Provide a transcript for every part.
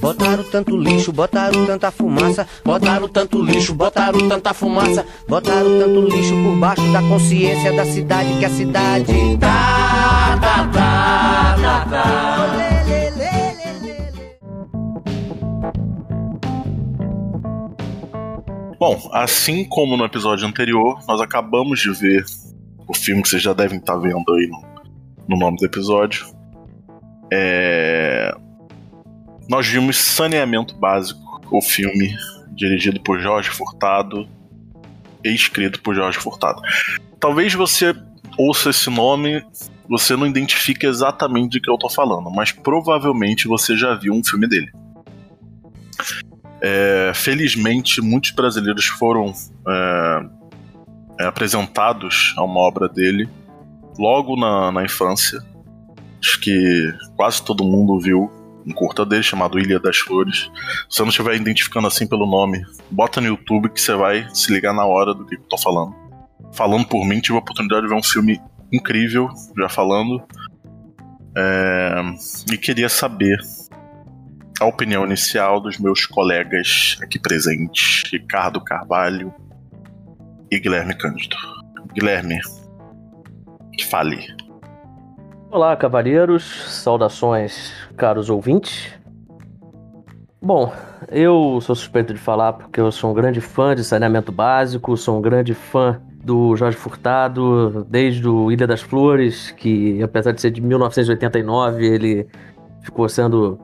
Botaram tanto lixo, botaram tanta fumaça, botaram tanto lixo, botaram tanta fumaça, botaram tanto lixo por baixo da consciência da cidade que a cidade tá, tá, tá, tá, tá. Bom, assim como no episódio anterior, nós acabamos de ver o filme que vocês já devem estar vendo aí no, no nome do episódio. É... Nós vimos Saneamento Básico, o filme dirigido por Jorge Furtado e escrito por Jorge Furtado. Talvez você ouça esse nome, você não identifique exatamente de que eu tô falando, mas provavelmente você já viu um filme dele. É, felizmente, muitos brasileiros foram é, é, apresentados a uma obra dele logo na, na infância. Acho que quase todo mundo viu um curta dele chamado Ilha das Flores. Se você não estiver identificando assim pelo nome, bota no YouTube que você vai se ligar na hora do que eu tô falando. Falando por mim, tive a oportunidade de ver um filme incrível, já falando. É, e queria saber a opinião inicial dos meus colegas aqui presentes, Ricardo Carvalho e Guilherme Cândido. Guilherme, fale. Olá, cavalheiros, saudações, caros ouvintes. Bom, eu sou suspeito de falar porque eu sou um grande fã de saneamento básico, sou um grande fã do Jorge Furtado, desde o Ilha das Flores, que apesar de ser de 1989, ele ficou sendo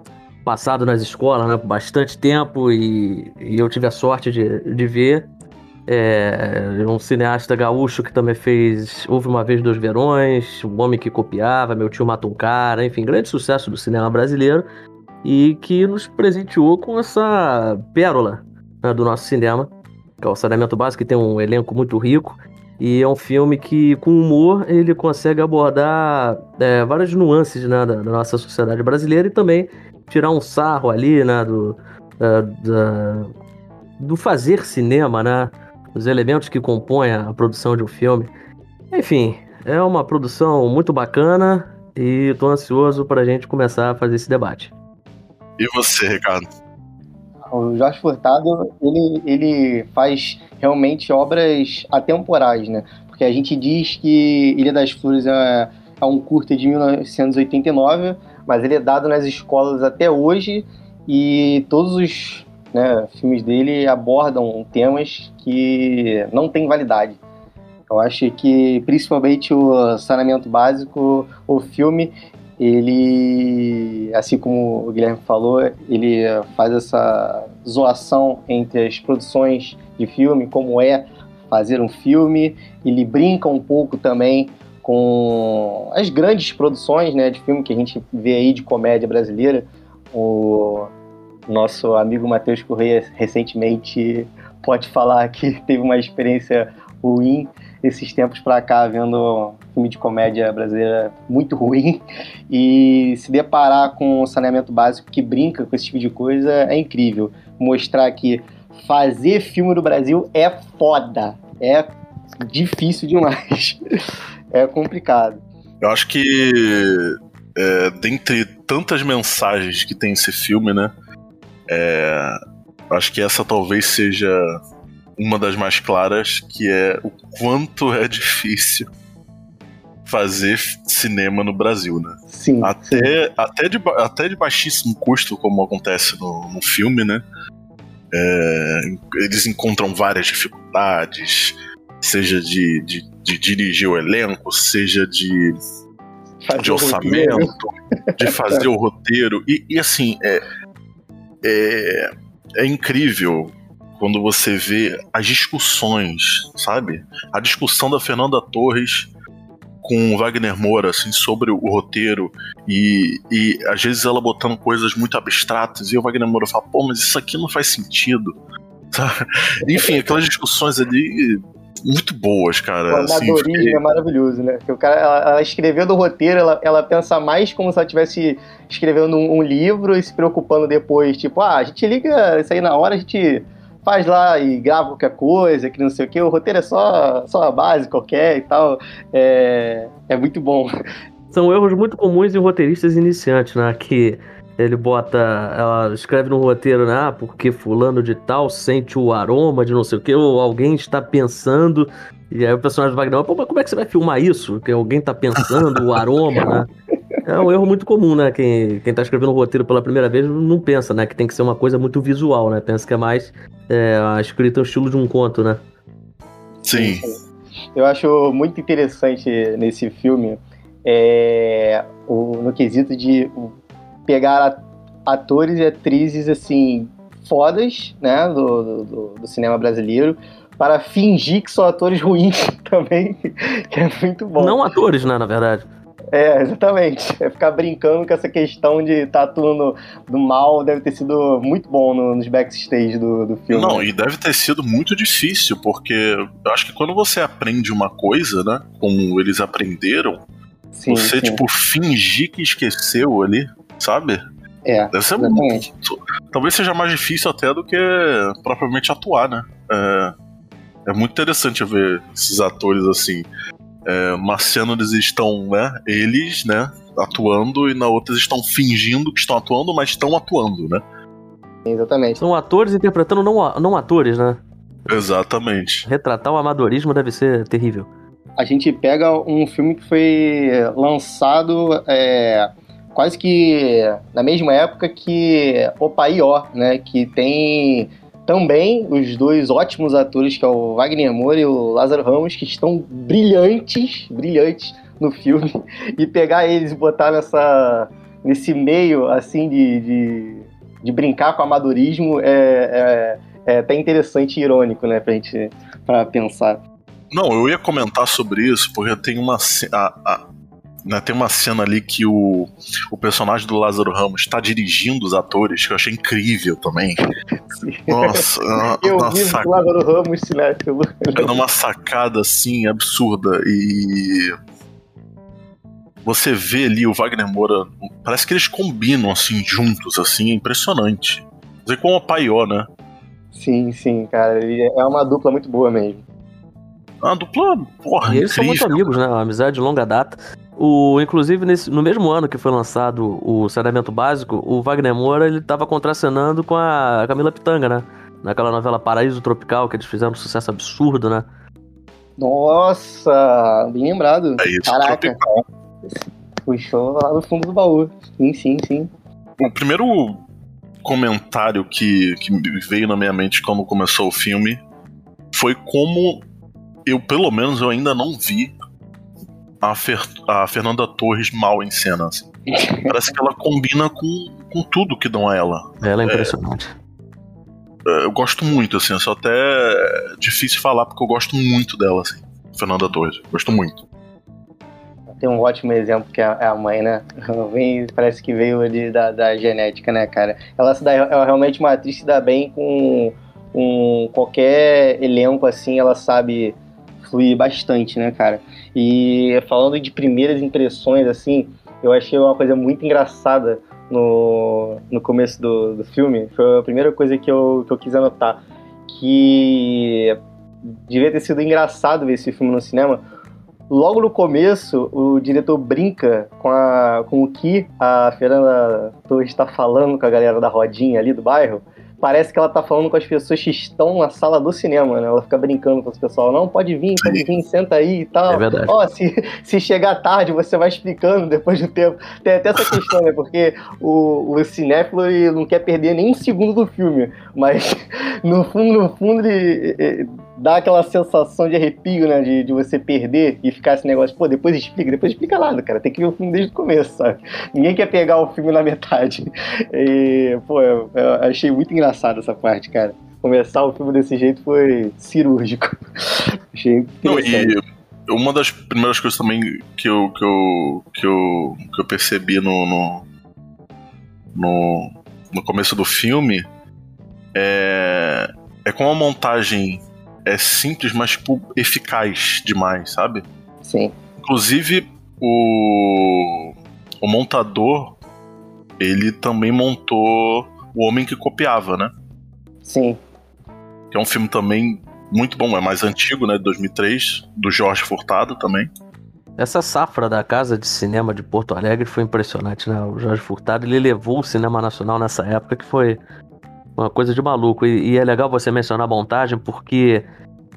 passado nas escolas né, por bastante tempo e, e, eu tive a sorte de, de ver. É, um cineasta gaúcho que também fez Houve uma Vez Dois Verões, Um Homem que Copiava, Meu Tio Mata um Cara, enfim, grande sucesso do cinema brasileiro e que nos presenteou com essa pérola né, do nosso cinema, que é o Saneamento Básico, que tem um elenco muito rico e é um filme que, com humor, ele consegue abordar é, várias nuances né, da, da, nossa sociedade brasileira e também tirar um sarro ali, né, do, da, do fazer cinema, né, os elementos que compõem a produção de um filme. Enfim, é uma produção muito bacana e estou ansioso para a gente começar a fazer esse debate. E você, Ricardo? O Jorge Furtado, ele, ele faz realmente obras atemporais, né? Porque a gente diz que Ilha das Flores é, é um curta de 1989, mas ele é dado nas escolas até hoje e todos os né, filmes dele abordam temas que não têm validade. Eu acho que principalmente o saneamento básico, o filme, ele, assim como o Guilherme falou, ele faz essa zoação entre as produções de filme, como é fazer um filme, ele brinca um pouco também com as grandes produções né, de filme que a gente vê aí de comédia brasileira. O nosso amigo Matheus Correia recentemente pode falar que teve uma experiência ruim esses tempos para cá vendo filme de comédia brasileira muito ruim e se deparar com um saneamento básico que brinca com esse tipo de coisa é incrível. Mostrar que fazer filme no Brasil é foda, é difícil demais. é complicado. Eu acho que, é, dentre tantas mensagens que tem esse filme, né? É, acho que essa talvez seja uma das mais claras, que é o quanto é difícil fazer cinema no Brasil, né? Sim. Até, sim. até, de, até de baixíssimo custo, como acontece no, no filme, né? É, eles encontram várias dificuldades, seja de, de, de dirigir o elenco, seja de, de orçamento, de fazer o roteiro. E, e assim, é, é, é incrível quando você vê as discussões, sabe? A discussão da Fernanda Torres com o Wagner Moura, assim, sobre o roteiro e, e às vezes ela botando coisas muito abstratas e o Wagner Moura fala, pô, mas isso aqui não faz sentido. Enfim, aquelas discussões ali muito boas, cara. O amadorismo assim, fiquei... é maravilhoso, né? Porque o cara, ela, ela escrevendo o roteiro, ela, ela pensa mais como se ela estivesse escrevendo um, um, livro e se preocupando depois, tipo, ah, a gente liga isso aí na hora, a gente faz lá e grava qualquer coisa, que não sei o que, o roteiro é só, só a base qualquer e tal. É, é muito bom. São erros muito comuns em roteiristas iniciantes, né? Que ele bota. Ela escreve no roteiro, né? Ah, porque fulano de tal sente o aroma de não sei o que, ou alguém está pensando. E aí o personagem do Wagner, pô, mas como é que você vai filmar isso? Que alguém está pensando o aroma, né? É um erro muito comum, né? Quem, quem tá escrevendo um roteiro pela primeira vez não pensa, né? Que tem que ser uma coisa muito visual, né? Pensa que é mais é, a escrita é o estilo de um conto, né? Sim. Eu acho muito interessante nesse filme é, o, no quesito de pegar atores e atrizes assim fodas, né, do, do, do, cinema brasileiro, para fingir que são atores ruins também, que é muito bom. Não atores, né, na verdade. É, exatamente. É ficar brincando com essa questão de estar tá atuando do mal deve ter sido muito bom no, nos backstage do, do filme. Não, e deve ter sido muito difícil, porque eu acho que quando você aprende uma coisa, né, como eles aprenderam, sim, você, sim. tipo, fingir que esqueceu ali, sabe? É, Deve ser exatamente. muito. Talvez seja mais difícil até do que propriamente atuar, né? É, é muito interessante ver esses atores assim. É, Marciano eles estão, né? Eles, né? Atuando e na outra eles estão fingindo que estão atuando, mas estão atuando, né? Exatamente. São atores interpretando não, não atores, né? Exatamente. Retratar o amadorismo deve ser terrível. A gente pega um filme que foi lançado é, quase que na mesma época que O Paió, né? Que tem também os dois ótimos atores, que é o Wagner Moura e o Lázaro Ramos, que estão brilhantes, brilhantes no filme. E pegar eles e botar nessa, nesse meio, assim, de, de, de brincar com o amadorismo é, é, é até interessante e irônico, né? Pra gente pra pensar. Não, eu ia comentar sobre isso, porque tem uma. A, a, né, tem uma cena ali que o, o personagem do Lázaro Ramos está dirigindo os atores, que eu achei incrível também. Nossa, eu uma vi sac... Lázaro Ramos cinéfilo. É uma sacada assim absurda e você vê ali o Wagner Moura, parece que eles combinam assim juntos, assim, é impressionante. Fazer com o Paió, né? Sim, sim, cara, é uma dupla muito boa mesmo. Uma dupla, porra, E eles incrível. são muito amigos, né? Uma amizade de longa data. O, inclusive, nesse, no mesmo ano que foi lançado o Saneamento Básico, o Wagner Moura ele estava contracenando com a Camila Pitanga, né? Naquela novela Paraíso Tropical, que eles fizeram um sucesso absurdo, né? Nossa, bem lembrado. É isso, Caraca. Tropical. Puxou lá no fundo do baú. Sim, sim, sim. O primeiro comentário que, que veio na minha mente quando começou o filme foi como eu, pelo menos, eu ainda não vi a, Fer, a Fernanda Torres mal em cena. Assim. Parece que ela combina com, com tudo que dão a ela. Ela é impressionante. É, eu gosto muito, assim, é só até difícil falar porque eu gosto muito dela, assim. Fernanda Torres, gosto muito. Tem um ótimo exemplo que é a mãe, né? Vem, parece que veio ali da, da genética, né, cara? Ela se dá, é realmente uma atriz que se dá bem com, com qualquer elenco, assim, ela sabe fluir bastante, né, cara? E falando de primeiras impressões, assim, eu achei uma coisa muito engraçada no, no começo do, do filme. Foi a primeira coisa que eu, que eu quis anotar. Que devia ter sido engraçado ver esse filme no cinema. Logo no começo, o diretor brinca com, a, com o que a Fernanda Torres está falando com a galera da rodinha ali do bairro parece que ela tá falando com as pessoas que estão na sala do cinema, né? Ela fica brincando com os pessoal, não, pode vir, pode vir, senta aí e tal. É verdade. Ó, oh, se, se chegar tarde, você vai explicando depois do tempo. Tem até essa questão, né? Porque o, o cinéfilo ele não quer perder nem um segundo do filme, mas no fundo, no fundo, ele, dá aquela sensação de arrepio, né? De, de você perder e ficar esse negócio, pô, depois explica, depois explica nada, cara. Tem que ver o filme desde o começo, sabe? Ninguém quer pegar o filme na metade. E, pô, eu, eu achei muito engraçado essa parte, cara. Começar o filme desse jeito foi cirúrgico. achei Não, e uma das primeiras coisas também que eu, que eu, que eu, que eu percebi no, no, no, no começo do filme é, é como a montagem é simples, mas tipo, eficaz demais, sabe? Sim. Inclusive, o, o montador, ele também montou o Homem que Copiava, né? Sim. que é um filme também muito bom, é mais antigo, né, de 2003, do Jorge Furtado também. Essa safra da Casa de Cinema de Porto Alegre foi impressionante, né? O Jorge Furtado, ele levou o cinema nacional nessa época que foi uma coisa de maluco. E, e é legal você mencionar a montagem porque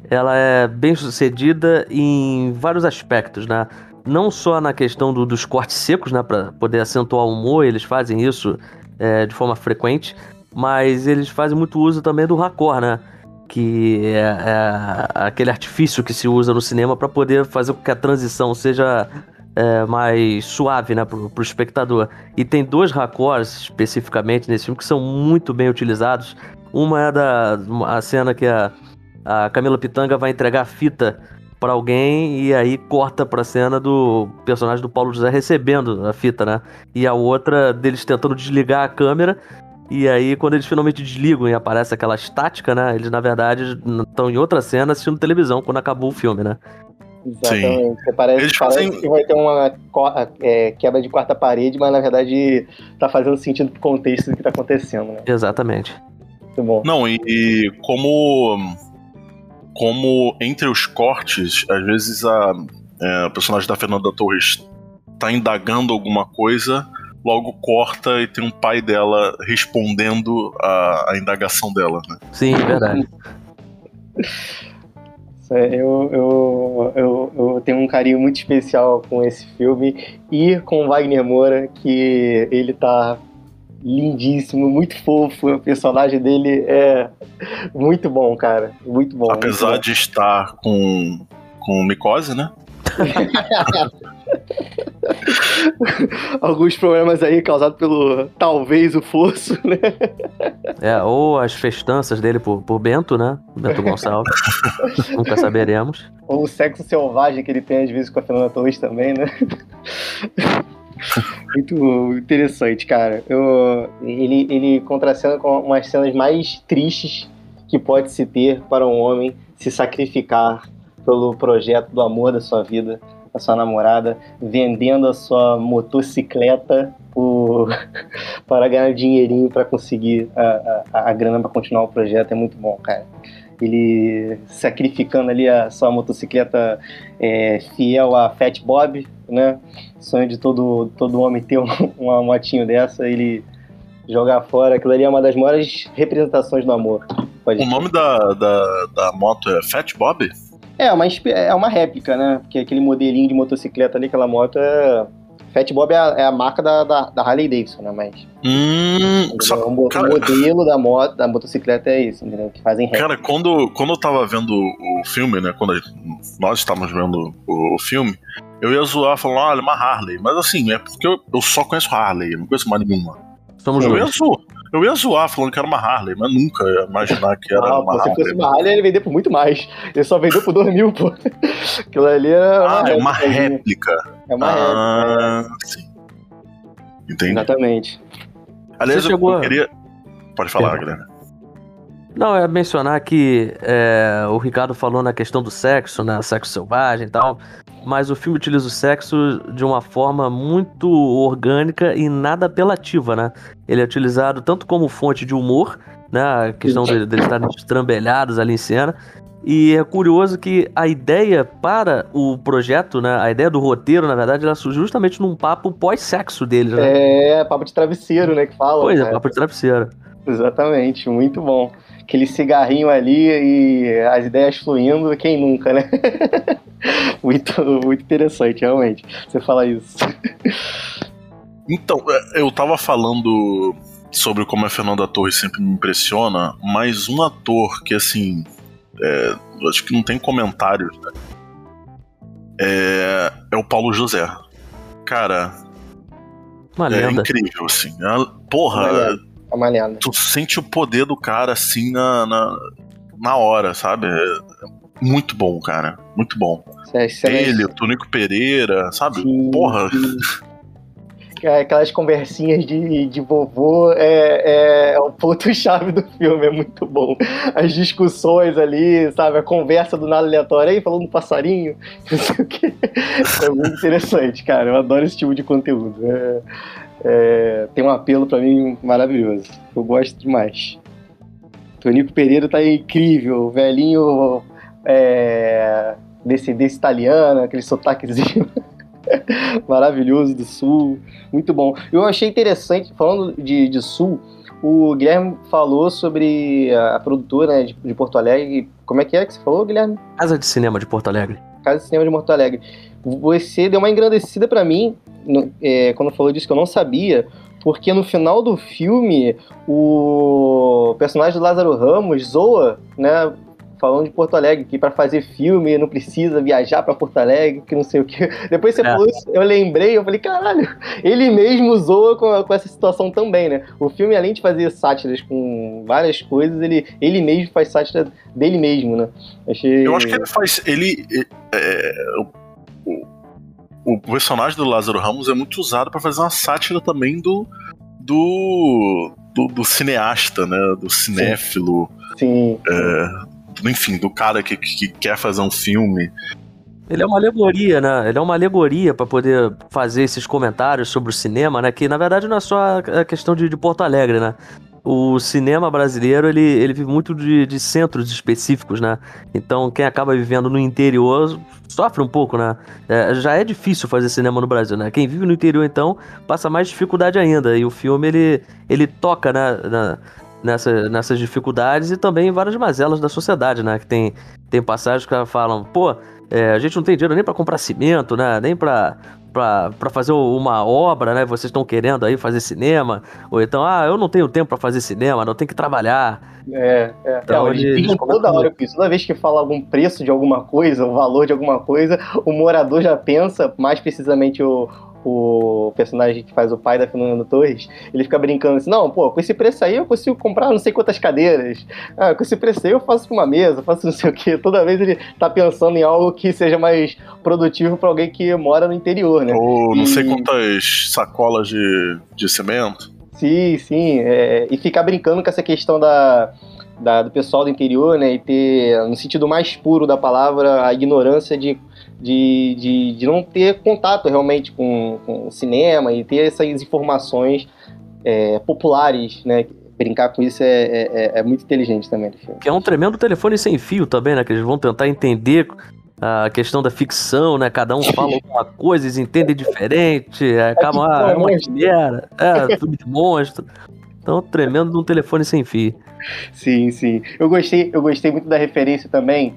ela é bem sucedida em vários aspectos, né? Não só na questão do, dos cortes secos, né? Para poder acentuar o humor, eles fazem isso é, de forma frequente, mas eles fazem muito uso também do raccord, né? que é, é, aquele artifício que se usa no cinema para poder fazer com que a transição seja é, mais suave né, para o espectador. E tem dois raccords especificamente nesse filme que são muito bem utilizados. Uma é da a cena que a, a Camila Pitanga vai entregar a fita para alguém e aí corta para a cena do personagem do Paulo José recebendo a fita, né? E a outra deles tentando desligar a câmera e aí, quando eles finalmente desligam e aparece aquela estática, né? Eles, na verdade, estão em outra cena assistindo televisão quando acabou o filme, né? Exatamente. Sim. Parece, eles parece fazem... que vai ter uma é, quebra de quarta parede, mas na verdade tá fazendo sentido pro contexto do que tá acontecendo, né? Exatamente. Muito bom. Não, e, e como como entre os cortes, às vezes a, é, o personagem da Fernanda Torres tá indagando alguma coisa logo corta e tem um pai dela respondendo a, a indagação dela, né? Sim, é verdade. Eu, eu, eu, eu, tenho um carinho muito especial com esse filme e com Wagner Moura, que ele tá lindíssimo, muito fofo. O personagem dele é muito bom, cara. Muito bom. Apesar muito de estar com, com micose, né? Alguns problemas aí causados pelo talvez o fosso, né? É, ou as festanças dele por, por Bento, né? Bento Gonçalves. Nunca saberemos. Ou o sexo selvagem que ele tem às vezes com a Fernanda Torres também, né? Muito interessante, cara. Eu, ele, ele contracena com umas cenas mais tristes que pode se ter para um homem se sacrificar pelo projeto do amor da sua vida, a sua namorada, vendendo a sua motocicleta por, para ganhar dinheirinho para conseguir a, a, a grana para continuar o projeto. É muito bom, cara. Ele sacrificando ali a sua motocicleta é, fiel a Fat Bob, né? Sonho de todo, todo homem ter uma motinho dessa, ele jogar fora. Aquilo ali é uma das maiores representações do amor. Pode o nome da, da, da moto é Fat Bob? É, uma, é uma réplica, né? Porque aquele modelinho de motocicleta ali, aquela moto é. Fat Bob é a, é a marca da, da, da, Harley Davidson, né? Mas. Hum, só, o, cara... modelo da, moto, da motocicleta é isso, entendeu? Que fazem réplica. Cara, quando, quando eu tava vendo o filme, né? Quando nós estávamos vendo o, o filme, eu ia zoar falando, olha, uma Harley. Mas assim, é porque eu, eu só conheço Harley, eu não conheço mais nenhuma. Somos eu ia zoar. Eu ia zoar falando que era uma Harley, mas nunca ia imaginar que era ah, uma Harley. Se fosse uma Harley, ele vendeu por muito mais. Ele só vendeu por 2 mil, pô. Aquilo ali era. Ah, é uma réplica. É uma ah, réplica. Sim. Entendi. Exatamente. Aliás, eu, eu queria. Pode falar, Guilherme. Não, é mencionar que é, o Ricardo falou na questão do sexo, né? Sexo selvagem e tal. Mas o filme utiliza o sexo de uma forma muito orgânica e nada apelativa, né? Ele é utilizado tanto como fonte de humor, né? A questão deles de estarem estrambelhados ali em cena. E é curioso que a ideia para o projeto, né? A ideia do roteiro, na verdade, ela surgiu justamente num papo pós-sexo deles, né? É, papo de travesseiro, né? Que fala. Pois é, papo de travesseiro. Exatamente, muito bom aquele cigarrinho ali e as ideias fluindo, quem nunca, né? muito, muito interessante, realmente, você falar isso. Então, é, eu tava falando sobre como a Fernanda Torres sempre me impressiona, mas um ator que, assim, é, acho que não tem comentários, né? É, é o Paulo José. Cara, Uma é lenda. incrível, assim. É, porra, é lenda. Tu sente o poder do cara assim na, na, na hora, sabe? É muito bom, cara. Muito bom. É, Ele, o Tonico Pereira, sabe? Sim, Porra. Sim. É, aquelas conversinhas de, de vovô é, é, é o ponto-chave do filme, é muito bom. As discussões ali, sabe? A conversa do nada aleatório, aí falando do passarinho, não sei o que. É muito interessante, cara. Eu adoro esse tipo de conteúdo. É, é, tem um apelo para mim maravilhoso. Eu gosto demais. Tonico Pereira tá incrível, velhinho é, descendência italiana, aquele sotaquezinho maravilhoso do sul, muito bom. Eu achei interessante, falando de, de sul, o Guilherme falou sobre a, a produtora né, de, de, Porto Alegre. Como é que é que você falou, Guilherme? Casa de Cinema de Porto Alegre. Casa de Cinema de Porto Alegre. Você deu uma engrandecida para mim no, é, quando falou disso que eu não sabia, porque no final do filme o personagem do Lázaro Ramos zoa, né? falando de Porto Alegre, que para fazer filme não precisa viajar para Porto Alegre, que não sei o que. Depois você é. falou isso, eu lembrei, eu falei, caralho, ele mesmo zoa com, com, essa situação também, né? O filme, além de fazer sátiras com várias coisas, ele, ele mesmo faz sátira dele mesmo, né? Achei... Eu acho que ele faz. Ele. É, o, o personagem do Lázaro Ramos é muito usado para fazer uma sátira também do. Do, do, do cineasta, né? Do cinéfilo. Sim. É, enfim, do cara que, que quer fazer um filme. Ele é uma alegoria, né? Ele é uma alegoria para poder fazer esses comentários sobre o cinema, né? Que na verdade não é só a questão de, de Porto Alegre, né? O cinema brasileiro, ele, ele vive muito de, de, centros específicos, né? Então, quem acaba vivendo no interior sofre um pouco, né? É, já é difícil fazer cinema no Brasil, né? Quem vive no interior, então, passa mais dificuldade ainda. E o filme, ele, ele toca né, na, nessa, nessas dificuldades e também várias mazelas da sociedade, né? Que tem, tem passagens que falam, pô, é, a gente não tem dinheiro nem para comprar cimento, né? Nem para para fazer uma obra, né? Vocês estão querendo aí fazer cinema, ou então, ah, eu não tenho tempo para fazer cinema, não tenho que trabalhar. É, é. Então, é, eles, eles toda hora com isso. Toda vez que fala algum preço de alguma coisa, o valor de alguma coisa, o morador já pensa, mais precisamente o, o personagem que faz o pai da Fernanda Torres, ele fica brincando assim, não, pô, com esse preço aí eu consigo comprar não sei quantas cadeiras, ah, com esse preço aí eu faço uma mesa, faço não sei o que. Toda vez ele tá pensando em algo que seja mais produtivo para alguém que mora no interior, né? Ou não e... sei quantas sacolas de, de cimento. Sim, sim, é, e ficar brincando com essa questão da, da, do pessoal do interior, né, e ter, no sentido mais puro da palavra, a ignorância de de, de, de não ter contato realmente com, com o cinema e ter essas informações é, populares, né? Brincar com isso é, é, é, é muito inteligente também. Que é um tremendo telefone sem fio também, né? Que eles vão tentar entender a questão da ficção, né? Cada um fala alguma coisa, eles entendem diferente, acabam, ah, é uma quimera, é, tudo de monstro. Então, tremendo num telefone sem fio. Sim, sim. Eu gostei, eu gostei muito da referência também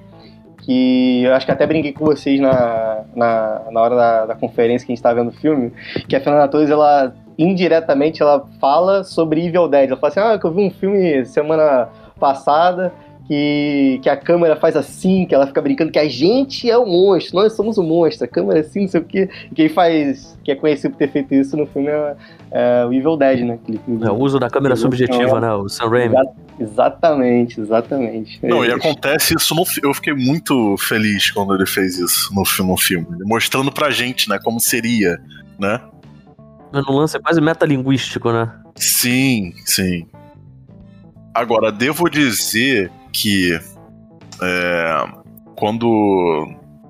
que eu acho que até brinquei com vocês na, na, na hora da, da conferência que a gente estava vendo o filme, que a Fernanda Torres, ela indiretamente ela fala sobre Evil Dead. Ela fala assim, ah, que eu vi um filme semana passada que, que a câmera faz assim, que ela fica brincando que a gente é o monstro, nós somos o monstro, a câmera é assim, não sei o quê. Quem faz, que é conhecido por ter feito isso no filme é, é o Evil Dead, né? É, o uso da câmera subjetiva, né? O Sam Raimi. Exatamente, exatamente. Não, é. e acontece isso no Eu fiquei muito feliz quando ele fez isso no, no filme, mostrando pra gente, né, como seria, né? No lance é quase metalinguístico, né? Sim, sim. Agora, devo dizer que é, quando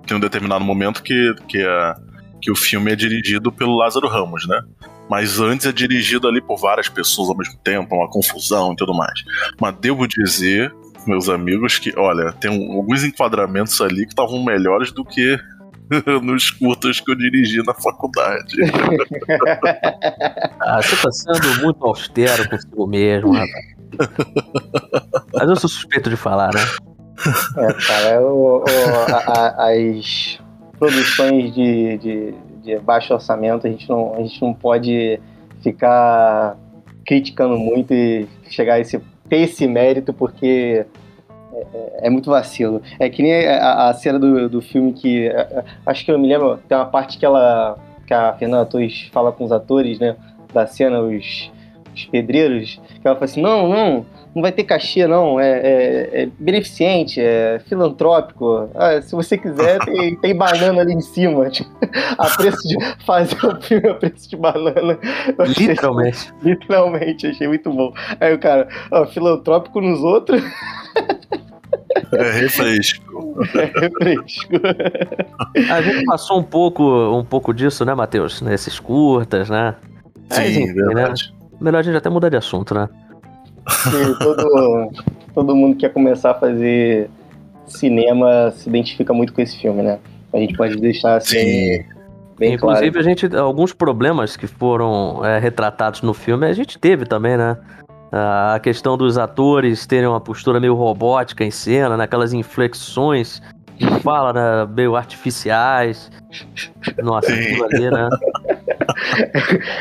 tem um determinado momento que, que, é, que o filme é dirigido pelo Lázaro Ramos, né? Mas antes é dirigido ali por várias pessoas ao mesmo tempo, uma confusão e tudo mais. Mas devo dizer, meus amigos, que, olha, tem um, alguns enquadramentos ali que estavam melhores do que nos curtas que eu dirigi na faculdade. ah, você tá sendo muito austero consigo mesmo, rapaz. Mas eu sou suspeito de falar, né? É, cara, o, o, a, as produções de, de, de, baixo orçamento, a gente, não, a gente não pode ficar criticando muito e chegar a esse, ter esse mérito, porque é, é, é muito vacilo. É que nem a, a cena do, do filme que. Acho que eu me lembro, tem uma parte que ela. que a Fernanda Torres fala com os atores, né? Da cena, os os pedreiros, que ela fala assim, não, não, não vai ter cachê, não, é, é, é beneficente, é filantrópico. Ah, se você quiser, tem, tem banana ali em cima. Tipo, a preço de fazer o filme a preço de banana. Literalmente. Achei, literalmente, achei muito bom. Aí o cara, ó, filantrópico nos outros. É refresco. É refresco. A gente passou um pouco, um pouco disso, né, Matheus? Nesses curtas, né? Sim, Mas, enfim, né? Melhor a gente até mudar de assunto, né? que todo, todo mundo que quer começar a fazer cinema se identifica muito com esse filme, né? A gente pode deixar assim. Sim. Bem Inclusive, claro. a gente. Alguns problemas que foram é, retratados no filme, a gente teve também, né? A questão dos atores terem uma postura meio robótica em cena, naquelas inflexões de fala, né, meio artificiais. Nossa, Sim. aquilo ali, né?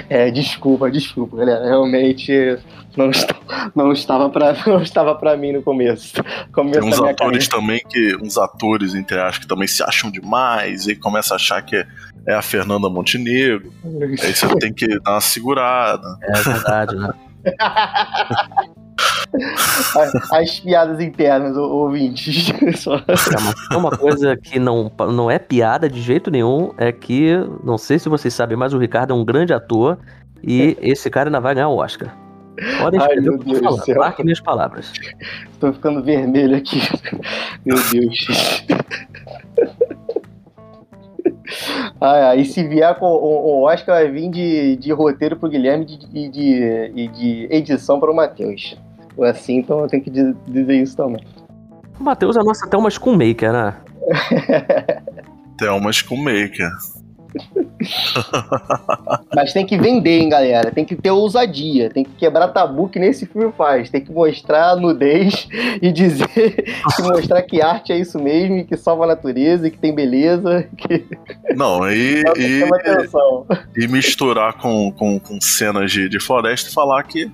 É, desculpa, desculpa, galera. Realmente não, está, não estava para não estava para mim no começo. Começo Tem uns atores também que. Uns atores, entre aspas, que também se acham demais e começa a achar que é, é a Fernanda Montenegro. carreira. Aí você tem que dar uma segurada. É verdade, né? As- As piadas internas, ouvintes. É uma, uma coisa que não, não é piada de jeito nenhum é que, não sei se vocês sabem, mas o Ricardo é um grande ator e esse cara ainda vai ganhar o Oscar. Podem Ai, meu Deus tô do céu. marquem minhas palavras. Tô ficando vermelho aqui. Meu Deus. Ai, e se vier com o, Oscar, vai vir de, de roteiro pro Guilherme e de, de, de edição para o Matheus. Assim, então eu tenho que di- dizer isso também. O Matheus é nossa até uma Schoolmaker, né? Thelma Schoonmaker. Mas tem que vender, hein, galera? Tem que ter ousadia. Tem que quebrar tabu que nesse filme faz. Tem que mostrar a nudez e dizer que mostrar que arte é isso mesmo, e que salva a natureza, e que tem beleza, que Não, e, e, chama atenção. e misturar com, com, com cenas de, de floresta e falar que,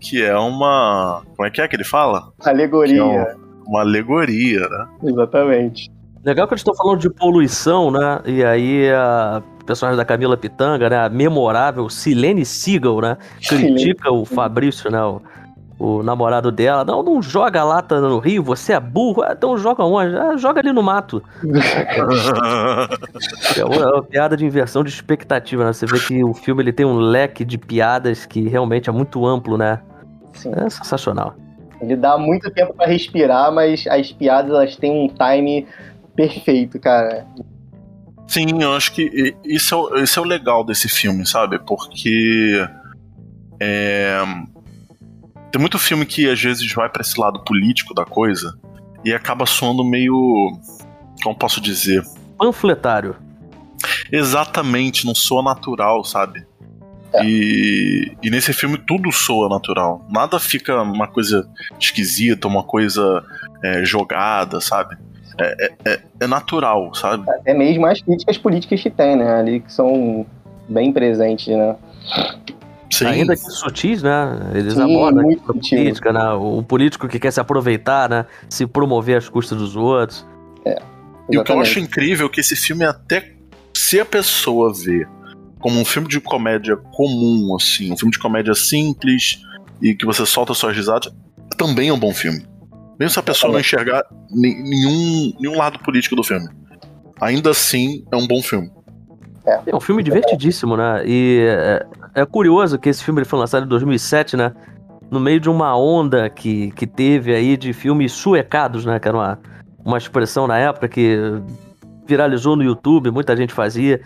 que é uma. Como é que é que ele fala? Alegoria. Que Uma alegoria, né? Exatamente. Legal que eles estão falando de poluição, né? E aí a personagem da Camila Pitanga, né? A memorável Silene Seagal, né? Critica o Fabrício, né? O, o namorado dela. Não, não joga lata no rio, você é burro. Ah, então joga onde? Ah, joga ali no mato. É uma, é uma piada de inversão de expectativa, né? Você vê que o filme ele tem um leque de piadas que realmente é muito amplo, né? Sim. É sensacional. Ele dá muito tempo pra respirar, mas as piadas elas têm um time perfeito, cara. Sim, eu acho que isso é, o- isso é o legal desse filme, sabe? Porque. é, tem muito filme que às vezes vai pra esse lado político da coisa e acaba soando meio. Como posso dizer? Panfletário. Exatamente, não soa natural, sabe? E, e nesse filme tudo soa natural. Nada fica uma coisa esquisita, uma coisa é, jogada, sabe? É, é- é- é natural, sabe? Até mesmo as críticas políticas que tem, né? Ali que são bem presentes, né? Sim. Ainda que sutis, né? Eles Sim, abordam a política, né? O político que quer se aproveitar, né? Se promover às custas dos outros. E o que eu Exatamente. acho incrível é que esse filme é até se a pessoa vê como um filme de comédia comum, assim, um filme de comédia simples e que você solta suas risadas, também é um bom filme. Mesmo se a pessoa não enxergar ne- nenhum, nenhum lado político do filme. Ainda assim, é um bom filme. É um filme divertidíssimo, né? E é, curioso que esse filme ele foi lançado em 2007, né? No meio de uma onda que, que teve aí de filmes suecados, né? Que era uma, uma expressão na época que viralizou no YouTube, muita gente fazia.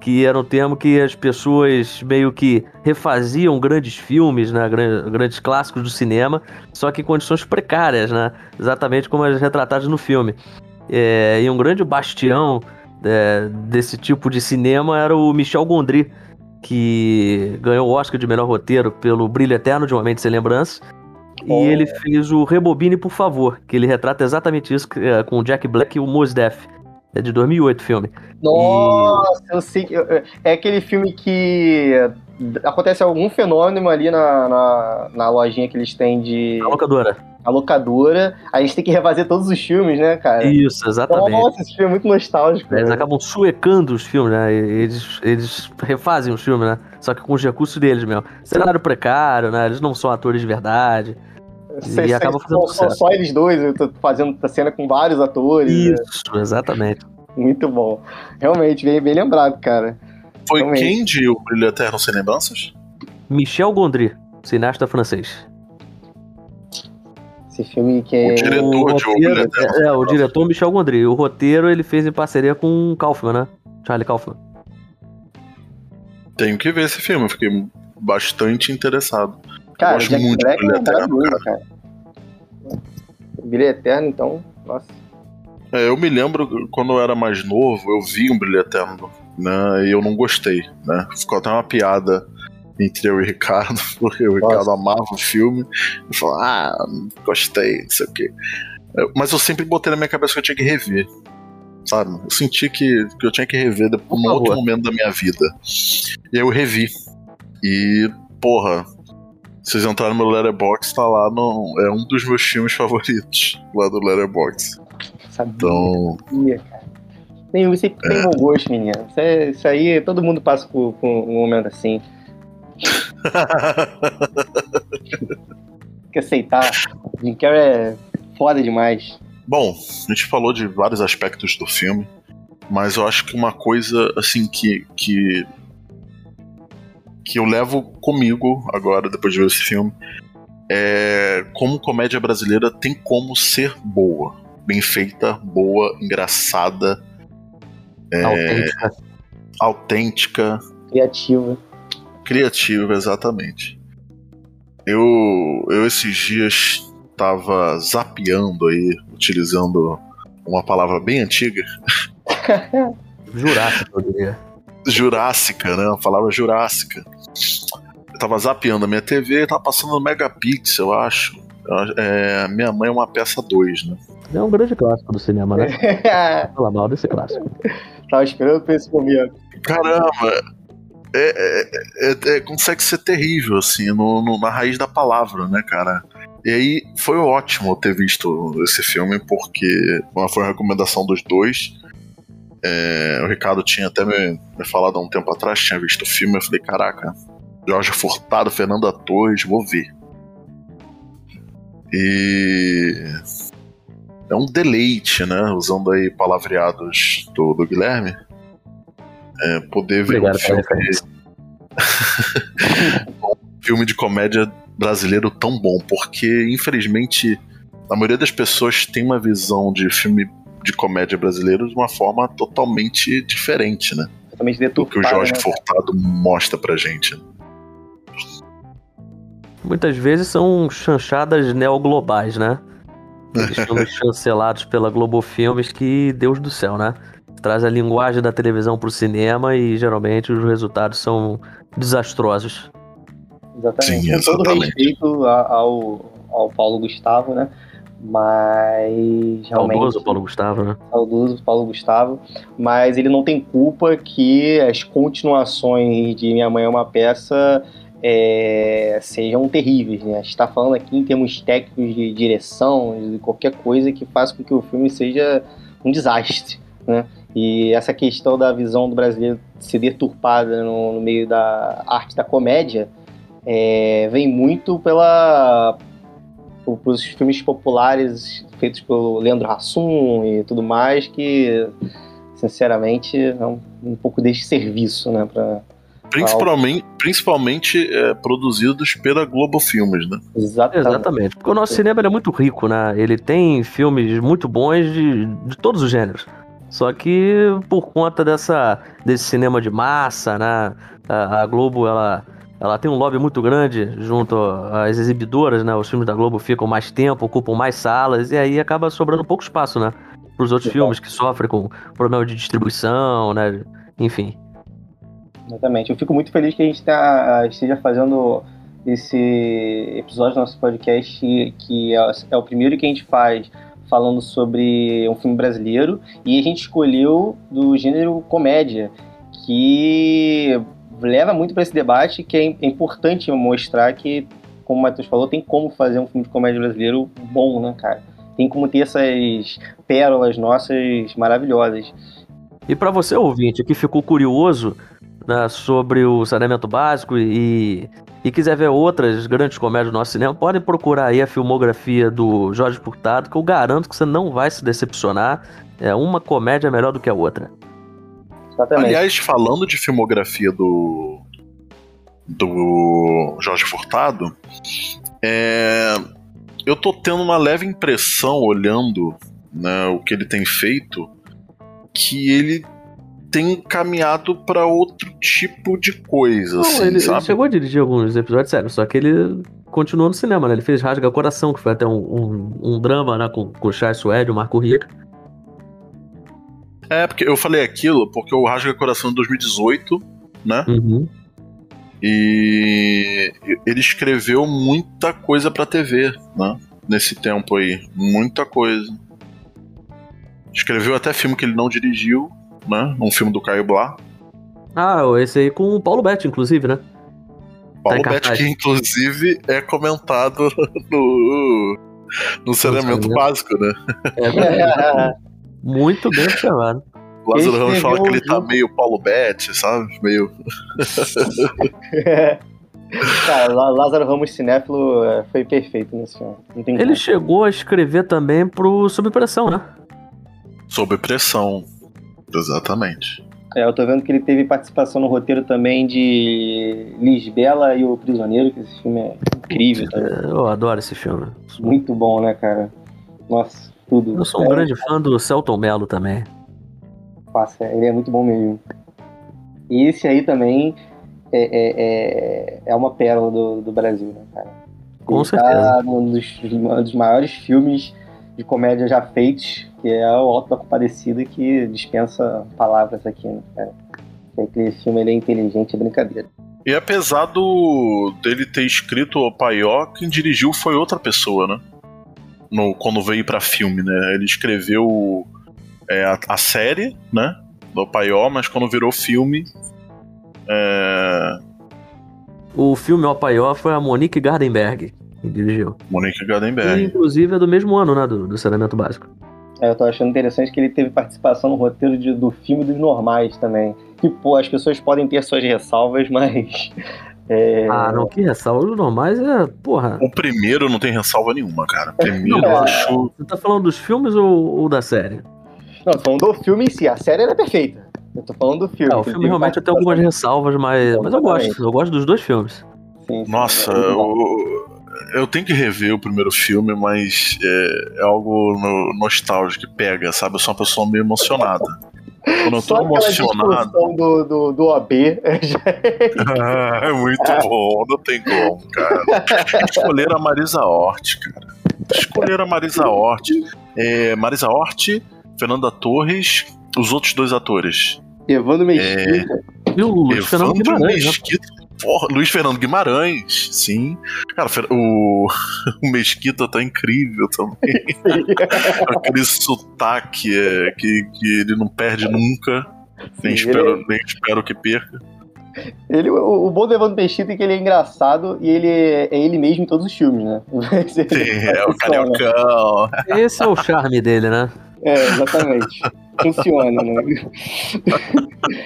Que era um termo que as pessoas meio que refaziam grandes filmes, né? gran- Grandes clássicos do cinema, só que em condições precárias, né? Exatamente como as retratadas no filme. É, e um grande bastião é, desse tipo de cinema era o Michel Gondry, que ganhou o Oscar de melhor roteiro pelo Brilho Eterno de Uma Mente Sem Lembrança. E Oh. ele fez o Rebobine, por favor, que ele retrata exatamente isso é, com o Jack Black e o Mos Def. É de 2008 o filme. Nossa, eu sei É aquele filme que acontece algum fenômeno ali na, na, na lojinha que eles têm de A locadora. a locadora. A gente tem que refazer todos os filmes, né, cara? Isso, exatamente. Nossa, esse filme é muito nostálgico. Eles né? acabam suecando os filmes, né? Eles, eles refazem os filmes, né? Só que com os recursos deles mesmo. Cenário precário, né? Eles não são atores de verdade. Cê- e acaba fazendo são, são sucesso. só eles dois, eu tô fazendo a cena com vários atores. né? Isso, exatamente. Muito bom. Realmente, bem, bem lembrado, cara. Foi Realmente. quem de O Brilho Eterno Sem Lembranças? Michel Gondry, cineasta francês. Esse filme que é. O diretor de O roteiro- Brilho Eterno. é, é, o diretor Michel Gondry. O roteiro ele fez em parceria com o Kaufman, né? Charlie Kaufman. Tenho que ver esse filme, eu fiquei bastante interessado. Cara, gosto Jack muito Black é Eterno, maravilhoso, cara. Brilho Eterno, então, nossa. É, eu me lembro quando eu era mais novo, eu vi um Brilho Eterno, né? E eu não gostei, né? Ficou até uma piada entre eu e o Ricardo, porque o Ricardo amava o filme. E falou, ah, gostei, não sei o quê. Eu- Mas eu sempre botei na minha cabeça que eu tinha que rever. Sabe? Eu senti que, que eu tinha que rever depois, num outro momento da minha vida. E eu revi. E, porra, vocês entraram no meu Letterboxd, tá lá no. É um dos meus filmes favoritos lá do Letterboxd. Sabia, Então. cara. Nem você tem bom gosto, menino. Isso, é- isso aí, todo mundo passa por, por um momento assim. Tem que aceitar. Jim Carrey é foda demais. Bom, a gente falou de vários aspectos do filme, mas eu acho que uma coisa assim que que que eu levo comigo agora depois de ver esse filme é como comédia brasileira tem como ser boa, bem feita, boa, engraçada, É. Autêntica. autêntica, Criativa. criativa, exatamente. Eu eu esses dias tava zapeando aí, utilizando uma palavra bem antiga, Jurássico, eu diria. Jurássica, né? Uma palavra Jurássica. Eu tava zapeando a minha TV, tava passando no Megapixel, eu acho. É, minha mãe é uma peça 2, né? É um grande clássico do cinema, né? Fala mal desse clássico. Tava esperando por esse momento. Caramba! É, é- é- é- consegue ser terrível, assim, no- no- na raiz da palavra, né, cara? E aí foi ótimo eu ter visto esse filme, porque foi uma recomendação dos dois. É, o Ricardo tinha até me, me falado há um tempo atrás, tinha visto o filme, eu falei, caraca, Jorge Furtado, Fernanda Torres, vou ver. E é um deleite, né? Usando aí palavreados do, do Guilherme. É, poder ver Obrigado um filme, referência. filme de comédia brasileiro tão bom, porque infelizmente a maioria das pessoas tem uma visão de filme de comédia brasileiro de uma forma totalmente diferente, né? Totalmente Do que o deturpada, Jorge né? Furtado mostra pra gente. Muitas vezes são chanchadas neoglobais, né? Aqueles filmes chancelados pela Globo Filmes que, Deus do céu, né? Traz a linguagem da televisão pro cinema e geralmente os resultados são desastrosos. Exatamente. Sim, Com todo exatamente. respeito ao, ao Paulo Gustavo, né? Mas realmente. Saudoso Paulo Gustavo, né? saudoso Paulo Gustavo, mas ele não tem culpa que as continuações de Minha Mãe é uma Peça é, sejam terríveis. Né? A gente está falando aqui em termos técnicos de direção, de qualquer coisa que faça com que o filme seja um desastre. Né? E essa questão da visão do brasileiro ser deturpada no, no meio da arte da comédia é, vem muito pela os filmes populares feitos pelo Leandro Hassum e tudo mais que sinceramente é um, um pouco desse serviço, né, para Principalmente, principalmente é, produzidos pela Globo Filmes, né? exatamente. Exatamente. Porque o nosso cinema ele é muito rico, né? Ele tem filmes muito bons de, de todos os gêneros. Só que por conta dessa, desse cinema de massa, né? A, a Globo, ela, ela tem um lobby muito grande junto às exibidoras, né? Os filmes da Globo ficam mais tempo, ocupam mais salas, e aí acaba sobrando pouco espaço, né? Para os outros Exato. filmes que sofrem com problema de distribuição, né? Enfim. Exatamente. Eu fico muito feliz que a gente tá, esteja fazendo esse episódio do nosso podcast, que é, é o primeiro que a gente faz falando sobre um filme brasileiro, e a gente escolheu do gênero comédia, que leva muito para esse debate, que é, é importante mostrar que, como o Matheus falou, tem como fazer um filme de comédia brasileiro bom, né, cara? Tem como ter essas pérolas nossas maravilhosas. E para você, ouvinte, que ficou curioso né, sobre o saneamento básico e, e quiser ver outras grandes comédias do nosso cinema, pode procurar aí a filmografia do Jorge Furtado, que eu garanto que você não vai se decepcionar. É uma comédia melhor do que a outra. Exatamente. Aliás, falando de filmografia do do Jorge Furtado, é, eu tô tendo uma leve impressão olhando né, o que ele tem feito que ele tem caminhado para outro tipo de coisa, Não, assim, ele, ele chegou a dirigir alguns episódios, sério, só que ele continuou no cinema, né? Ele fez Rasga Coração, que foi até um, um, um drama, né? Com, com o Chai Suede, o Marco Rica. É, porque eu falei aquilo porque o Rasga Coração de 2018, né? Uhum. E ele escreveu muita coisa pra TV, né? Nesse tempo aí. Muita coisa. Escreveu até filme que ele não dirigiu, né? Um filme do Caio Blá. Ah, esse aí com o Paulo Betti, inclusive, né? Paulo em Betti, que inclusive é comentado no, no saneamento saneamento. básico, né? É verdade. Muito bem observado. O Lázaro Ramos fala que ele tá meio Paulo Betti, sabe? Meio. Cara, Lá- Lázaro Ramos cinéfilo é, foi perfeito nesse filme. Não tem Ele como. chegou a escrever também pro Sob Pressão, né? sob pressão. Exatamente. É, eu tô vendo que ele teve participação no roteiro também de Lisbela e o Prisioneiro, que esse filme é incrível, tá? Eu adoro esse filme. Muito bom, né, cara? Nossa, tudo. Eu sou um É, grande fã do Celton Mello também. Passa, ele é muito bom mesmo. E esse aí também é, é, é, é uma pérola do, do Brasil, né, cara? Com ele certeza. Tá num dos, um dos maiores filmes de comédia já feitos, que é o Alto da Compadecida, que dispensa palavras aqui, né, cara? Aquele filme ele é inteligente, é brincadeira. E apesar do dele ter escrito o Paió, quem dirigiu foi outra pessoa, né? No, quando veio pra filme, né? Ele escreveu é, a, a série, né? Do Paió, mas quando virou filme. É, O filme O Paió foi a Monique Gardenberg que dirigiu. Monique E, Gardenberg. inclusive, é do mesmo ano, né? Do, do Saneamento Básico. É, eu tô achando interessante que ele teve participação no roteiro de- do filme dos normais também. Que, pô, as pessoas podem ter suas ressalvas, mas. É, Ah, não, que ressalva. Os normais é. Porra. O primeiro não tem ressalva nenhuma, cara. O primeiro Não, eu é. acho. Você tá falando dos filmes ou, ou da série? Não, tô falando do filme em si. A série era perfeita. Eu tô falando do filme. É, o filme realmente tem algumas ressalvas, mas, mas eu gosto. Eu gosto dos dois filmes. Sim, sim, Nossa, é eu, eu tenho que rever o primeiro filme, mas é, é algo no- nostálgico que pega, sabe? Eu sou uma pessoa meio emocionada. Quando eu tô Só emocionado. do, do, do OB Ah, é muito bom, não tem como, cara. Escolheram a Marisa Hort, cara. Escolheram a Marisa Hort. É, Marisa Hort, Fernanda Torres, os outros dois atores. Evandro Mesquita. E o Luiz Fernando Evandro Guimarães, né? Mesquita. Porra, Luiz Fernando Guimarães, sim. Cara, o, o Mesquita tá incrível também. Aquele sotaque é, que, que ele não perde nunca. Nem, Sim, espero, nem espero que perca. Ele, o, o bom do Evandro Mesquita é que ele é engraçado e ele é, é ele mesmo em todos os filmes, né? Sim, é o Funciona. Cariocão. Esse é o charme dele, né? É, exatamente. Funciona, né?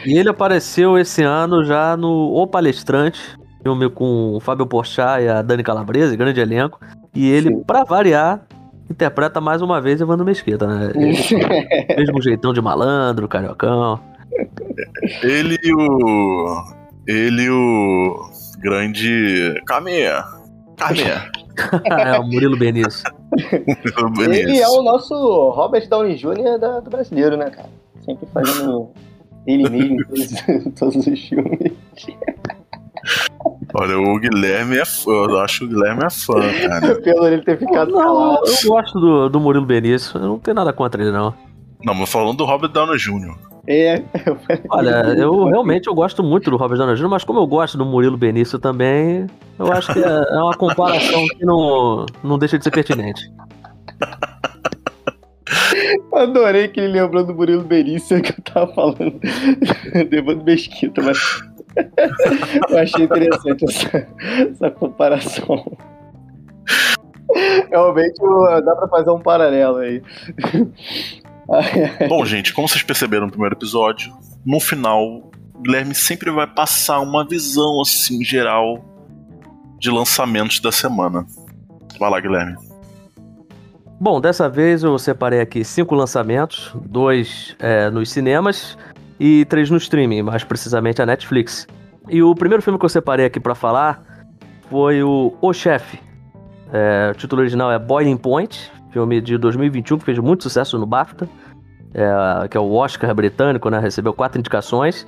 E ele apareceu esse ano já no O Palestrante, filme com o Fábio Porchat e a Dani Calabrese, grande elenco. E ele, Sim. pra variar, interpreta mais uma vez Evandro Mesquita, né? Ele, mesmo jeitão de malandro, cariocão. Ele e o. Ele e o. Grande. Caminha. Caminha. é o Murilo Benício. Ele é o nosso Robert Downey Jr. da- do brasileiro, né, cara? Sempre fazendo ele mesmo em todos, em todos os filmes. Olha, o Guilherme é fã. Eu acho que o Guilherme é fã, cara. Pelo ele ter ficado Não, calado. eu gosto do, do Murilo Benício. Eu não tenho nada contra ele, não. Não, mas falando do Robert Downey Jr. É, eu falei- Olha, eu realmente eu gosto muito do Robert Downey Jr., mas como eu gosto do Murilo Benício também, eu acho que é é uma comparação que não, não deixa de ser pertinente. Adorei que ele lembrou do Murilo Benício que eu tava falando do Evandro Mesquita, mas eu achei interessante essa, essa comparação. Realmente dá pra fazer um paralelo aí. Bom, gente, como vocês perceberam no primeiro episódio, no final, o Guilherme sempre vai passar uma visão, assim, geral de lançamentos da semana. Vai lá, Guilherme. Bom, dessa vez eu separei aqui cinco lançamentos, dois é, nos cinemas e três no streaming, mais precisamente a Netflix. E o primeiro filme que eu separei aqui pra falar foi o O Chefe. É, o título original é Boiling Point, filme de 2021 que fez muito sucesso no BAFTA, é, que é o Oscar britânico, né? Recebeu quatro indicações.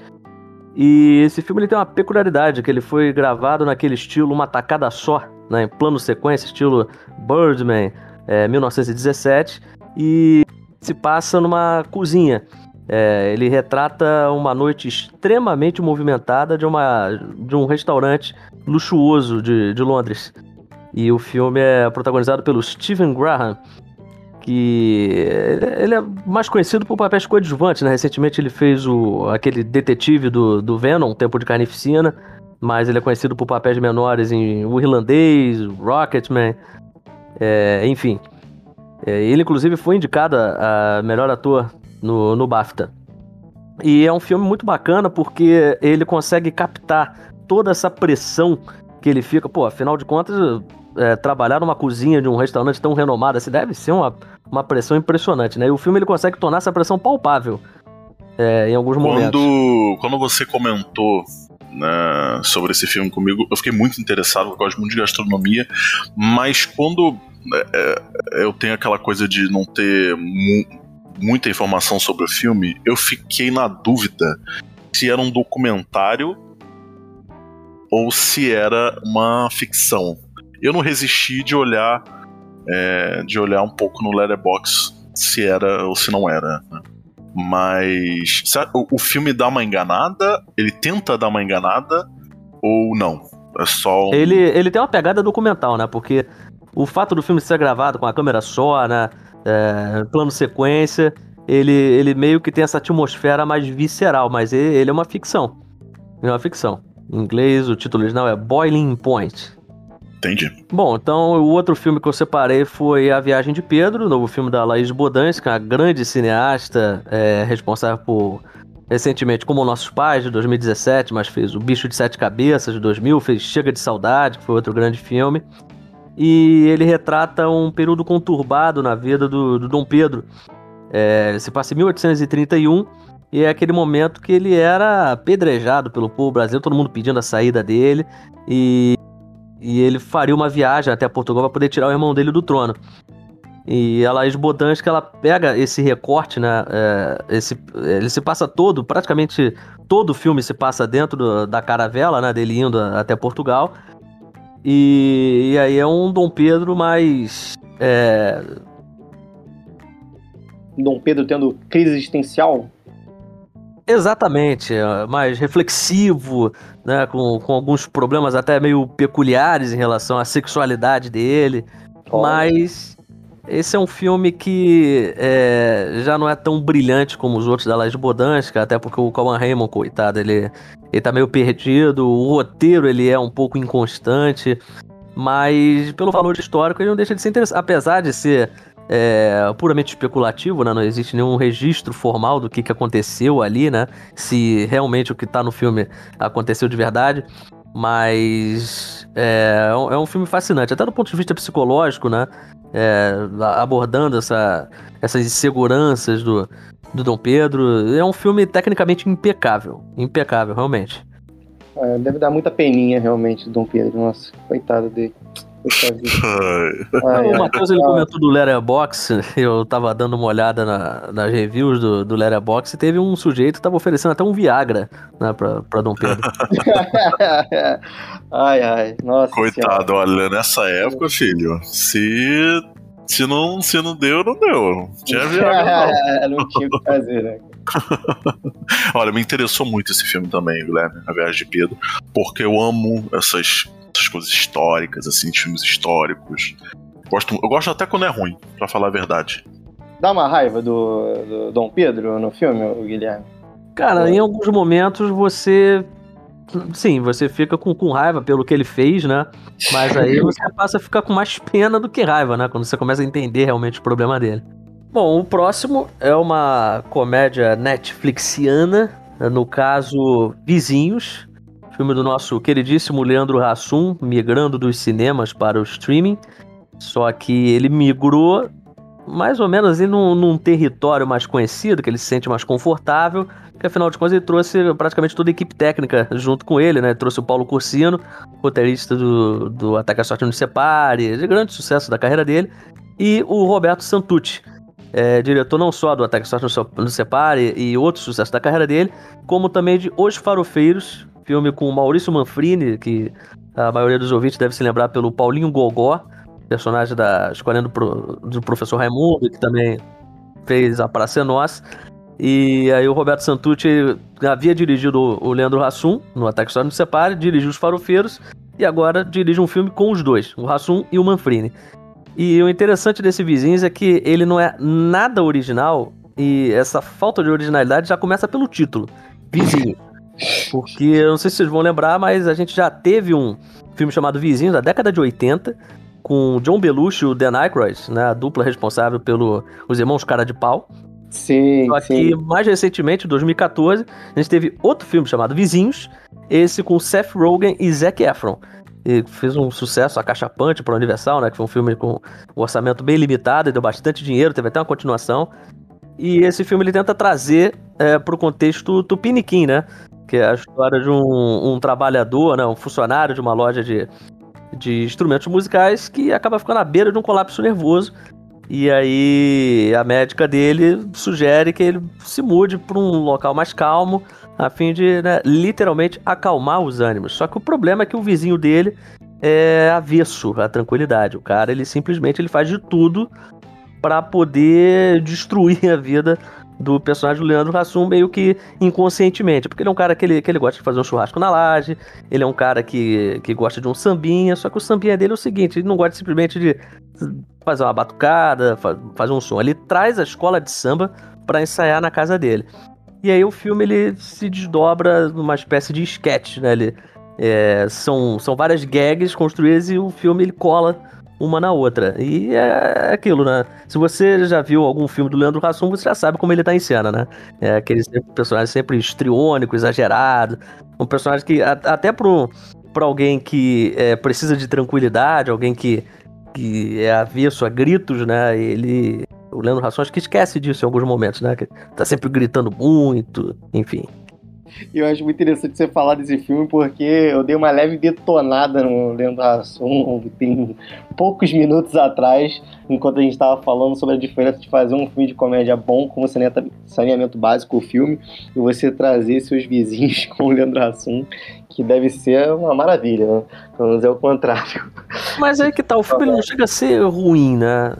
E esse filme ele tem uma peculiaridade, que ele foi gravado naquele estilo uma tacada só, né, em plano sequência, estilo Birdman, é, 1917, e se passa numa cozinha. É, ele retrata uma noite extremamente movimentada de, uma, de um restaurante luxuoso de, de Londres. E o filme é protagonizado pelo Stephen Graham, que ele é mais conhecido por papéis coadjuvantes, né? Recentemente ele fez o, aquele detetive do, do Venom, Tempo de Carnificina, mas ele é conhecido por papéis menores em O Irlandês, Rocketman, é, enfim. É, ele inclusive foi indicado a melhor ator no, no BAFTA. E é um filme muito bacana porque ele consegue captar toda essa pressão que ele fica. Pô, afinal de contas, é, trabalhar numa cozinha de um restaurante tão renomado assim deve ser uma, uma pressão impressionante, né? E o filme ele consegue tornar essa pressão palpável é, em alguns quando, momentos. Quando você comentou né, sobre esse filme comigo, eu fiquei muito interessado, eu gosto muito de gastronomia, mas quando é, é eu tenho aquela coisa de não ter mu muita informação sobre o filme, eu fiquei na dúvida se era um documentário ou se era uma ficção eu não resisti de olhar é, de olhar um pouco no Letterbox se era ou se não era. Né? Mas o, o, filme dá uma enganada? Ele tenta dar uma enganada ou não? É só um... ele, ele tem uma pegada documental, né? Porque o fato do filme ser gravado com a câmera só, né? É, plano sequência, ele, ele meio que tem essa atmosfera mais visceral, mas ele, ele é uma ficção. Ele é uma ficção. Em inglês, o título original é Boiling Point. Entendi. Bom, então o outro filme que eu separei foi A Viagem de Pedro, novo filme da Laís Bodans, que é uma grande cineasta, é, responsável por recentemente Como Nossos Pais, de 2017, mas fez O Bicho de Sete Cabeças, de 2000, fez Chega de Saudade, que foi outro grande filme. E ele retrata um período conturbado na vida do, do Dom Pedro. É, se passa em 1831 e é aquele momento que ele era apedrejado pelo povo brasileiro, todo mundo pedindo a saída dele. E e ele faria uma viagem até Portugal para poder tirar o irmão dele do trono. E a Laís Bodansky, ela pega esse recorte, né? É, esse, ele se passa todo, praticamente todo o filme se passa dentro do, da caravela, né? Dele indo até Portugal. E, e, aí é um Dom Pedro mais. É... Dom Pedro tendo crise existencial? Exatamente, é, mais reflexivo, né, com, com alguns problemas até meio peculiares em relação à sexualidade dele, mas esse é um filme que é, já não é tão brilhante como os outros da Laje Bodansky, até porque o Calman Raymond, coitado, ele, ele tá meio perdido, o roteiro ele é um pouco inconstante, mas pelo valor histórico ele não deixa de ser interessante, apesar de ser é, puramente especulativo, né? Não existe nenhum registro formal do que, que aconteceu ali, né? Se realmente o que tá no filme aconteceu de verdade. Mas é, é um filme fascinante, até do ponto de vista psicológico, né? É, abordando essa, essas inseguranças do, do Dom Pedro. É um filme tecnicamente impecável. Impecável, realmente. É, deve dar muita peninha, realmente, do Dom Pedro. Nossa, coitado dele. Ai, o Matheus ele comentou do Letterboxd, eu tava dando uma olhada na, nas reviews do, do Letterboxd e teve um sujeito que tava oferecendo até um Viagra né, pra, pra Dom Pedro. ai, ai, nossa. Coitado, senhora. olha, nessa época, filho, se, se, não, se não deu, não deu. Não tinha Viagra, não. não tinha o que fazer, né? Olha, me interessou muito esse filme também, Guilherme, A Viagem de Pedro, porque eu amo essas essas coisas históricas, assim, de filmes históricos. Gosto, eu gosto até quando é ruim, para falar a verdade. Dá uma raiva do, do Dom Pedro no filme, Guilherme? Cara, em alguns momentos você. Sim, você fica com, com raiva pelo que ele fez, né? Mas aí você passa a ficar com mais pena do que raiva, né? Quando você começa a entender realmente o problema dele. Bom, o próximo é uma comédia Netflixiana, no caso Vizinhos, Filme do nosso queridíssimo Leandro Hassum, migrando dos cinemas para o streaming. Só que ele migrou mais ou menos em num, num, território mais conhecido, que ele se sente mais confortável, que afinal de contas ele trouxe praticamente toda a equipe técnica junto com ele, né? Ele trouxe o Paulo Cursino, roteirista do, do Ataque a Sorte no Separe, de grande sucesso da carreira dele, e o Roberto Santucci, é, diretor não só do Ataque a Sorte no Separe e outros sucessos da carreira dele, como também de Os Farofeiros, filme com o Maurício Manfrini, que A maioria dos ouvintes deve se lembrar pelo Paulinho Gogó, personagem da Escolinha do, Pro, do Professor Raimundo, que também fez A Praça é. E aí o Roberto Santucci havia dirigido o Leandro Hassum no Ataque História no Separe, dirigiu Os Farofeiros e agora dirige um filme com os dois, o Hassum e o Manfrini. E o interessante desse Vizinhos é que ele não é nada original e essa falta de originalidade já começa pelo título, Vizinho. Porque eu não sei se vocês vão lembrar, mas a gente já teve um filme chamado Vizinhos da década de 80 com John Belushi e o Dan Aykroyd, né, a dupla responsável pelo Os Irmãos Cara de Pau. Sim, Só que mais recentemente, em 2014, a gente teve outro filme chamado Vizinhos, esse com Seth Rogen e Zac Efron. E fez um sucesso acachapante para o Universal, né? Que foi um filme com um orçamento bem limitado e deu bastante dinheiro, teve até uma continuação. E esse filme ele tenta trazer é, para o contexto tupiniquim, né? Que é a história de um, um trabalhador, né? um funcionário de uma loja de, de instrumentos musicais que acaba ficando à beira de um colapso nervoso e aí a médica dele sugere que ele se mude para um local mais calmo, a fim de né, literalmente acalmar os ânimos. Só que o problema é que o vizinho dele é avesso à tranquilidade. O cara ele simplesmente ele faz de tudo para poder destruir a vida do personagem do Leandro Hassum meio que inconscientemente, porque ele é um cara que ele, que ele gosta de fazer um churrasco na laje, ele é um cara que, que gosta de um sambinha, só que o sambinha dele é o seguinte, ele não gosta simplesmente de fazer uma batucada, fazer um som, ele traz a escola de samba para ensaiar na casa dele. E aí o filme ele se desdobra numa espécie de sketch, né? Ele, é, são, são várias gags construídas e o filme ele cola uma na outra. E é aquilo, né? Se você já viu algum filme do Leandro Hassum, você já sabe como ele tá em cena, né? É aquele personagem sempre estriônico, exagerado. Um personagem que, até pro, pra alguém que é, precisa de tranquilidade, alguém que, que é avesso a gritos, né? Ele. O Leandro Hassum acho que esquece disso em alguns momentos, né? Que tá sempre gritando muito, enfim. Eu acho muito interessante você falar desse filme porque eu dei uma leve detonada no Leandro Hassum tem poucos minutos atrás, enquanto a gente estava falando sobre a diferença de fazer um filme de comédia bom como saneamento básico o filme e você trazer seus vizinhos com o Leandro Hassum, que deve ser uma maravilha, né? Pelo menos é o contrário. Mas aí que tá, o filme não chega a ser ruim, né?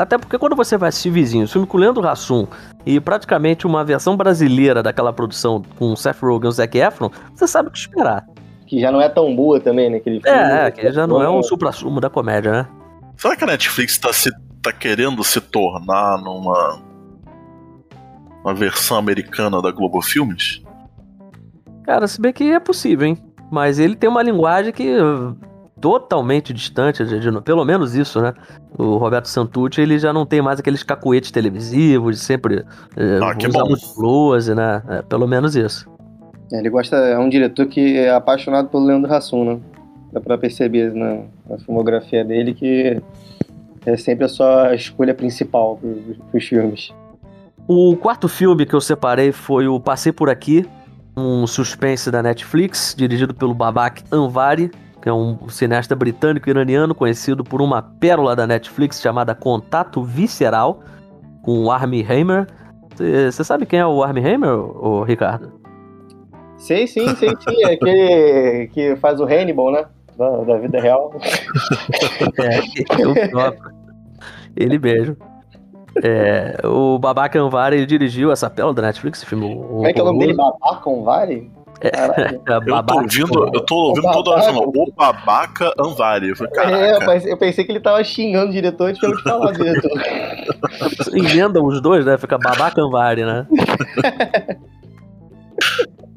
Até porque quando você vai assistir Vizinhos, filme com o Leandro Hassum e praticamente uma versão brasileira daquela produção com Seth Rogen e Zac Efron, você sabe o que esperar. Que já não é tão boa também, né? Aquele filme, é, é, que já não é um supra-sumo da comédia, né? Será que a Netflix tá, se, tá querendo se tornar numa uma versão americana da Globo Filmes? Cara, se bem que é possível, hein? Mas ele tem uma linguagem que totalmente distante, de, de, pelo menos isso, né? O Roberto Santucci, ele já não tem mais aqueles cacuetes televisivos, sempre é, ah, que bom. muito close, né? É, pelo menos isso. É, ele gosta, é um diretor que é apaixonado pelo Leandro Hassum, né? Dá pra perceber na, na filmografia dele que é sempre a sua escolha principal para os filmes. O quarto filme que eu separei foi o Passei Por Aqui, um suspense da Netflix, dirigido pelo Babak Anvari, que é um cineasta britânico-iraniano conhecido por uma pérola da Netflix chamada Contato Visceral, com o Armie Hammer. Você sabe quem é o Armie Hammer, o Ricardo? Sei, sim, sei sim. É aquele que faz o Hannibal, né? Da, da vida real. é, é o próprio. Ele mesmo. É, o Babaca Anvari ele dirigiu essa pérola da Netflix, esse filme. Como é que é o nome dele? Babaca Anvari? É, é eu tô ouvindo, eu tô ouvindo toda hora falando, o babaca Anvari. Eu, falei, é, eu pensei que ele tava xingando o diretor de te falar, diretor. Emenda os dois, né? Fica babaca Anvari, né?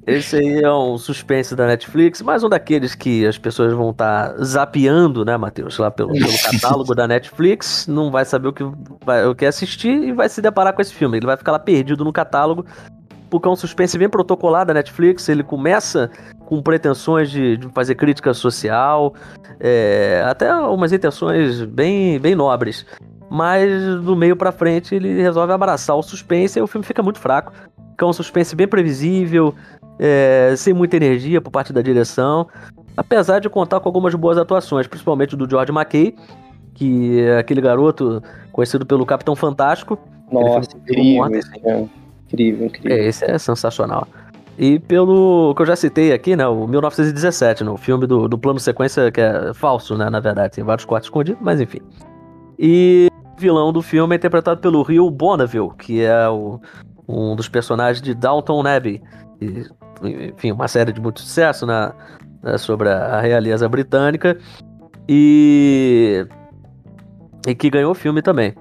Esse aí é um suspense da Netflix, mais um daqueles que as pessoas vão estar tá zapeando, né, Matheus? Lá pelo, pelo catálogo da Netflix, não vai saber o que, vai, o que assistir e vai se deparar com esse filme. Ele vai ficar lá perdido no catálogo porque é um suspense bem protocolar da Netflix. Ele começa com pretensões de, de fazer crítica social, é, até umas intenções bem, bem nobres. Mas do meio para frente ele resolve abraçar o suspense e o filme fica muito fraco. Fica um suspense bem previsível, é, sem muita energia por parte da direção. Apesar de contar com algumas boas atuações, principalmente do George McKay, que é aquele garoto conhecido pelo Capitão Fantástico. Nossa, incrível, Incrível, incrível. É, esse é sensacional. E pelo que eu já citei aqui, né? O 1917, no filme do, do plano sequência, que é falso, né? Na verdade, tem vários cortes escondidos, mas enfim. E o vilão do filme é interpretado pelo Rio Bonneville, que é o, um dos personagens de Downton Abbey. Enfim, uma série de muito sucesso na, né, sobre a realeza britânica. E, e que ganhou o filme também.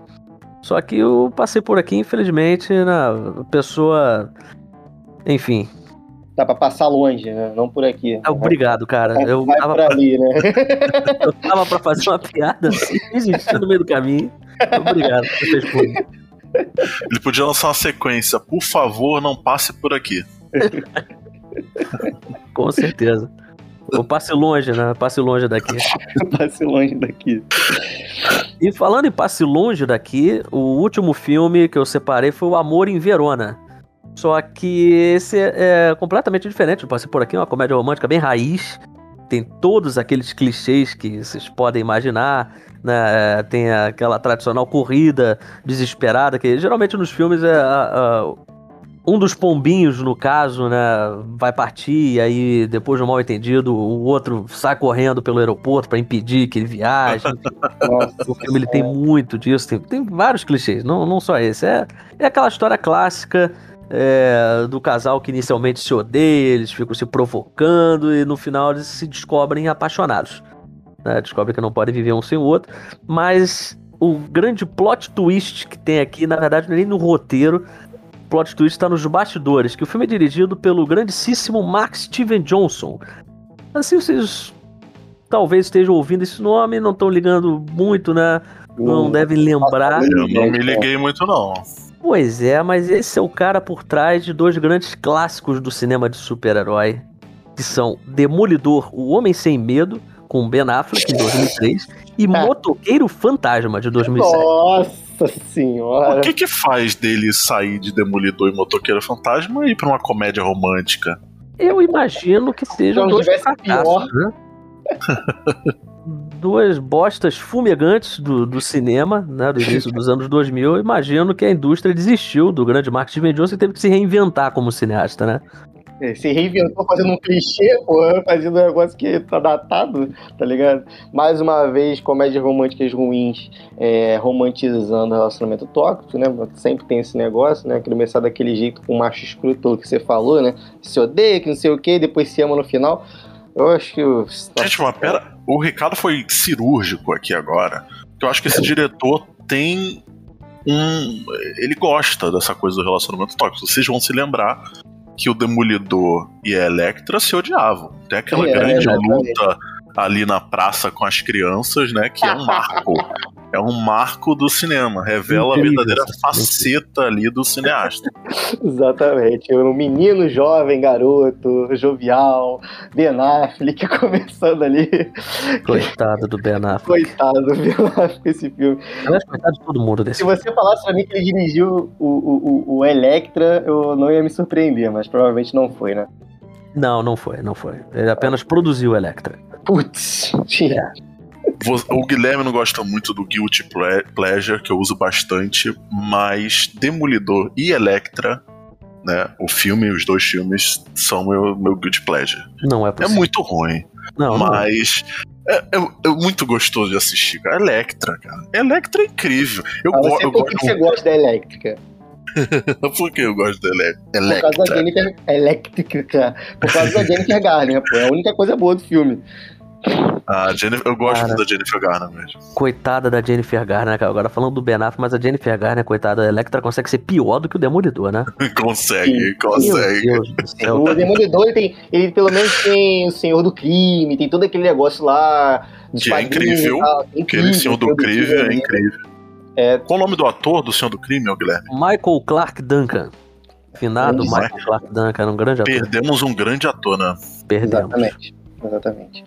Só que eu passei por aqui, infelizmente, na pessoa. Enfim. Dá pra passar longe, né? Não por aqui. Ah, obrigado, cara. Eu Vai tava, por ali, né? eu tava pra fazer uma piada assim, no meio do caminho. Obrigado por ter respondido. Ele podia lançar uma sequência. Por favor, não passe por aqui. Com certeza. Eu passe longe, né? Passe longe daqui. Passe longe daqui. E falando em passe longe daqui, o último filme que eu separei foi O Amor em Verona. Só que esse é completamente diferente. Eu passei por aqui, é uma comédia romântica bem raiz. Tem todos aqueles clichês que vocês podem imaginar. Né? Tem aquela tradicional corrida desesperada, que geralmente nos filmes é a- a- um dos pombinhos, no caso, né, vai partir e aí, depois de um mal entendido, o outro sai correndo pelo aeroporto para impedir que ele viaje. Nossa, O filme ele tem muito disso, tem, tem vários clichês, não, não só esse. É, é aquela história clássica é, do casal que inicialmente se odeia, eles ficam se provocando e no final eles se descobrem apaixonados. Né? Descobrem que não podem viver um sem o outro. Mas o grande plot twist que tem aqui, na verdade, é nem no roteiro. O plot twist está nos bastidores, que o filme é dirigido pelo grandíssimo Max Steven Johnson. Assim, vocês talvez estejam ouvindo esse nome, não estão ligando muito, né? Não devem lembrar. Eu não me liguei muito, não. Pois é, mas esse é o cara por trás de dois grandes clássicos do cinema de super-herói, que são Demolidor, O Homem Sem Medo, com Ben Affleck, em 2003, e Motoqueiro Fantasma, de 2007. Nossa O senhora. que que faz dele sair de Demolidor e Motoqueiro Fantasma e ir pra uma comédia romântica? Eu imagino que sejam Não dois fracassos, né? Duas bostas fumegantes do, do cinema, né, do início dos anos 2000. Eu imagino que a indústria desistiu do grande Mark Steven Johnson e teve que se reinventar como cineasta, né? É, Se reinventou fazendo um clichê, porra, fazendo um negócio que tá datado, tá ligado? Mais uma vez, comédias românticas ruins, é, romantizando o relacionamento tóxico, né? Sempre tem esse negócio, né? Começar daquele jeito com o macho escroto que você falou, né? Se odeia, que não sei o quê, depois se ama no final. Eu acho que. Gente, mas pera, o Ricardo foi cirúrgico aqui agora. Eu acho que esse diretor tem um. Ele gosta dessa coisa do relacionamento tóxico. Vocês vão se lembrar que o Demolidor e a Electra se odiavam. Tem aquela É, grande exatamente. luta ali na praça com as crianças, né? Que é um marco. É um marco do cinema. Revela Incrível, a verdadeira faceta ali do cineasta. Exatamente. Um menino jovem, garoto, jovial, Ben Affleck começando ali. Coitado do Ben Affleck. Coitado do Ben Affleck com esse filme. Aliás, coitado de todo mundo desse Se você falasse pra mim que ele dirigiu o, o, o, o Electra, eu não ia me surpreender, mas provavelmente não foi, né? Não, não foi, não foi. Ele apenas produziu o Electra. Putz, tinha. O Guilherme não gosta muito do Guilty Ple- Pleasure, que eu uso bastante, mas Demolidor e Electra, né? O filme, os dois filmes, são meu, meu Guilty Pleasure. Não é É possível. muito ruim, Não, não é. mas. É, é- é muito gostoso de assistir, cara. Electra, cara. Electra é incrível. Eu, go você, eu por que gosto. que você gosta da Elétrica? Por que eu gosto da Ele- Por causa da Electra? Jennifer... Elétrica. Por causa da Jennifer Garner, pô. É a única coisa boa do filme. Ah, Jennifer, eu gosto Cara. da Jennifer Garner mesmo. Coitada da Jennifer Garner, cara. Agora falando do Ben Affleck, mas a Jennifer Garner, coitada da Electra, consegue ser pior do que o Demolidor, né? consegue, Meu consegue. Deus do céu. O Demolidor, ele, tem, ele pelo menos tem o Senhor do Crime, tem todo aquele negócio lá. Que é incrível. É Aquele incrível, Senhor do Crime é incrível. É. Qual o nome do ator do Senhor do Crime, Guilherme? Michael Clark Duncan. Finado. Michael Clark Duncan, era um grande ator. Perdemos um grande ator, né? Perdemos. Exatamente. Exatamente.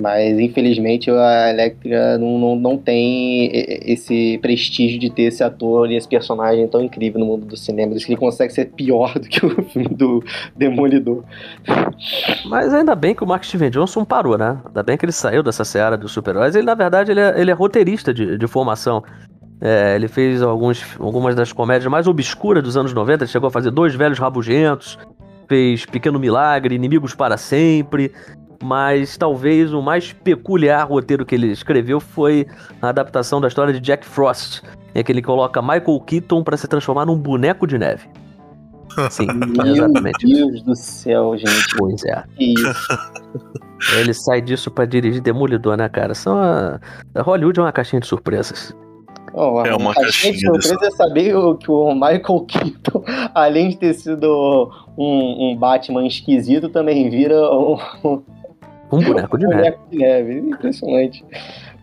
Mas, infelizmente, a Electra não, não, não tem esse prestígio de ter esse ator e esse personagem tão incrível no mundo do cinema. Isso que ele consegue ser pior do que o filme do Demolidor. Mas ainda bem que o Mark Steven Johnson parou, né? Ainda bem que ele saiu dessa seara dos super-heróis. Ele, na verdade, ele é, ele é roteirista de, de formação. É, ele fez alguns, algumas das comédias mais obscuras dos anos 90. Ele chegou a fazer Dois Velhos Rabugentos. fez Pequeno Milagre, Inimigos para Sempre, mas talvez o mais peculiar roteiro que ele escreveu foi a adaptação da história de Jack Frost, em que ele coloca Michael Keaton para se transformar num boneco de neve. Sim, exatamente. Meu Deus do céu, gente. Pois é. Ele sai disso para dirigir Demolidor, né, cara? São a... a Hollywood é uma caixinha de surpresas. Oh, é uma caixinha de surpresa é saber que o Michael Keaton, além de ter sido um, um Batman esquisito, também vira um, um boneco de um neve. Boneco de neve, impressionante.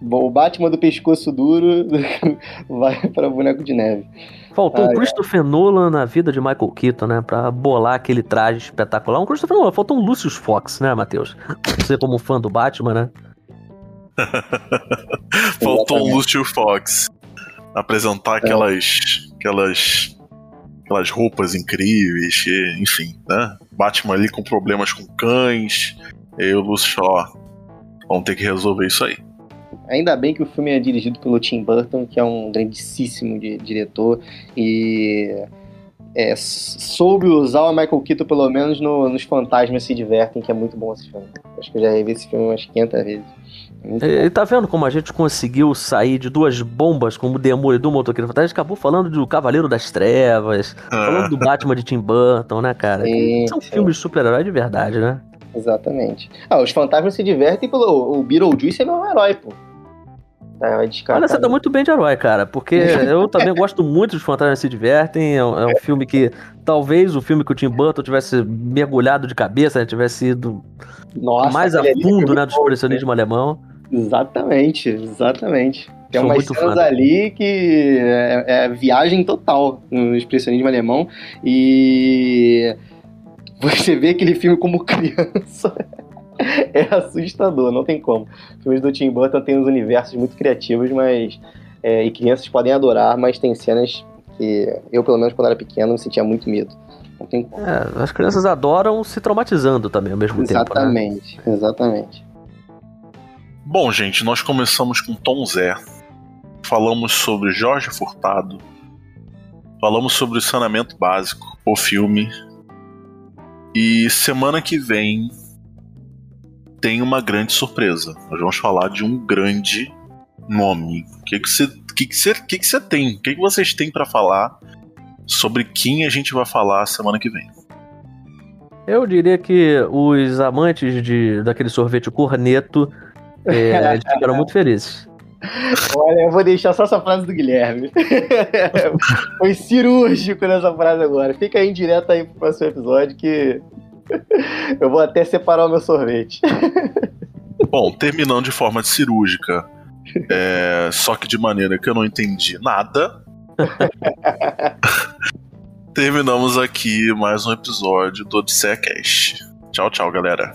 Bom, o Batman do pescoço duro vai para boneco de neve. Faltou o Christopher Nolan na vida de Michael Keaton, né? Pra bolar aquele traje espetacular. Um Christopher Nolan, faltou um Lucius Fox, né, Matheus? Você como fã do Batman, né? faltou um Lucius Fox. Apresentar é. aquelas, aquelas, aquelas roupas incríveis, enfim, né? Batman ali com problemas com cães. E o Lucius, ó, vamos ter que resolver isso aí. Ainda bem que o filme é dirigido pelo Tim Burton, que é um grandíssimo di diretor e é, soube usar o Michael Keaton pelo menos no, nos Fantasmas se divertem, que é muito bom esse filme. Acho que eu já revi esse filme umas 500 vezes. É e, tá vendo como a gente conseguiu sair de duas bombas como o Demolidor e Motoqueiro Fantasma? A gente acabou falando do Cavaleiro das Trevas, ah. falando do Batman de Tim Burton, né, cara? Sim, São sim. filmes de super-herói de verdade, né? Exatamente. Ah, os fantasmas se divertem pelo. O Beetlejuice é meu herói, pô. Tá, Olha, você tá muito bem de herói, cara, porque eu também gosto muito dos Fantasmas Se Divertem. É um, é um, filme que talvez o filme que o Tim Burton tivesse mergulhado de cabeça, né, tivesse ido Nossa, mais a fundo né, do expressionismo alemão. Exatamente, exatamente. Tem Sou umas cenas ali que é, é viagem total no expressionismo alemão e você vê aquele filme como criança é assustador, não tem como. Filmes do Tim Burton têm uns universos muito criativos, mas. É, e crianças podem adorar, mas tem cenas que eu, pelo menos quando era pequeno, me sentia muito medo. Não tem como. É, as crianças adoram se traumatizando também ao mesmo exatamente, tempo. Né? Exatamente, Bom, gente, nós começamos com Tom Zé. Falamos sobre Jorge Furtado. Falamos sobre o saneamento básico, o filme. E semana que vem tem uma grande surpresa. Nós vamos falar de um grande nome. O que você que que que que tem? O que, que vocês têm para falar sobre quem a gente vai falar semana que vem? Eu diria que os amantes de daquele sorvete corneto é, eles ficaram muito felizes. Olha, eu vou deixar só essa frase do Guilherme. Foi cirúrgico nessa frase agora. Fica aí direto aí pro próximo episódio que Eu vou até separar o meu sorvete. Bom, terminando de forma cirúrgica, é, só que de maneira que eu não entendi nada. Terminamos aqui mais um episódio do Odisseia Cast. Tchau, tchau, galera.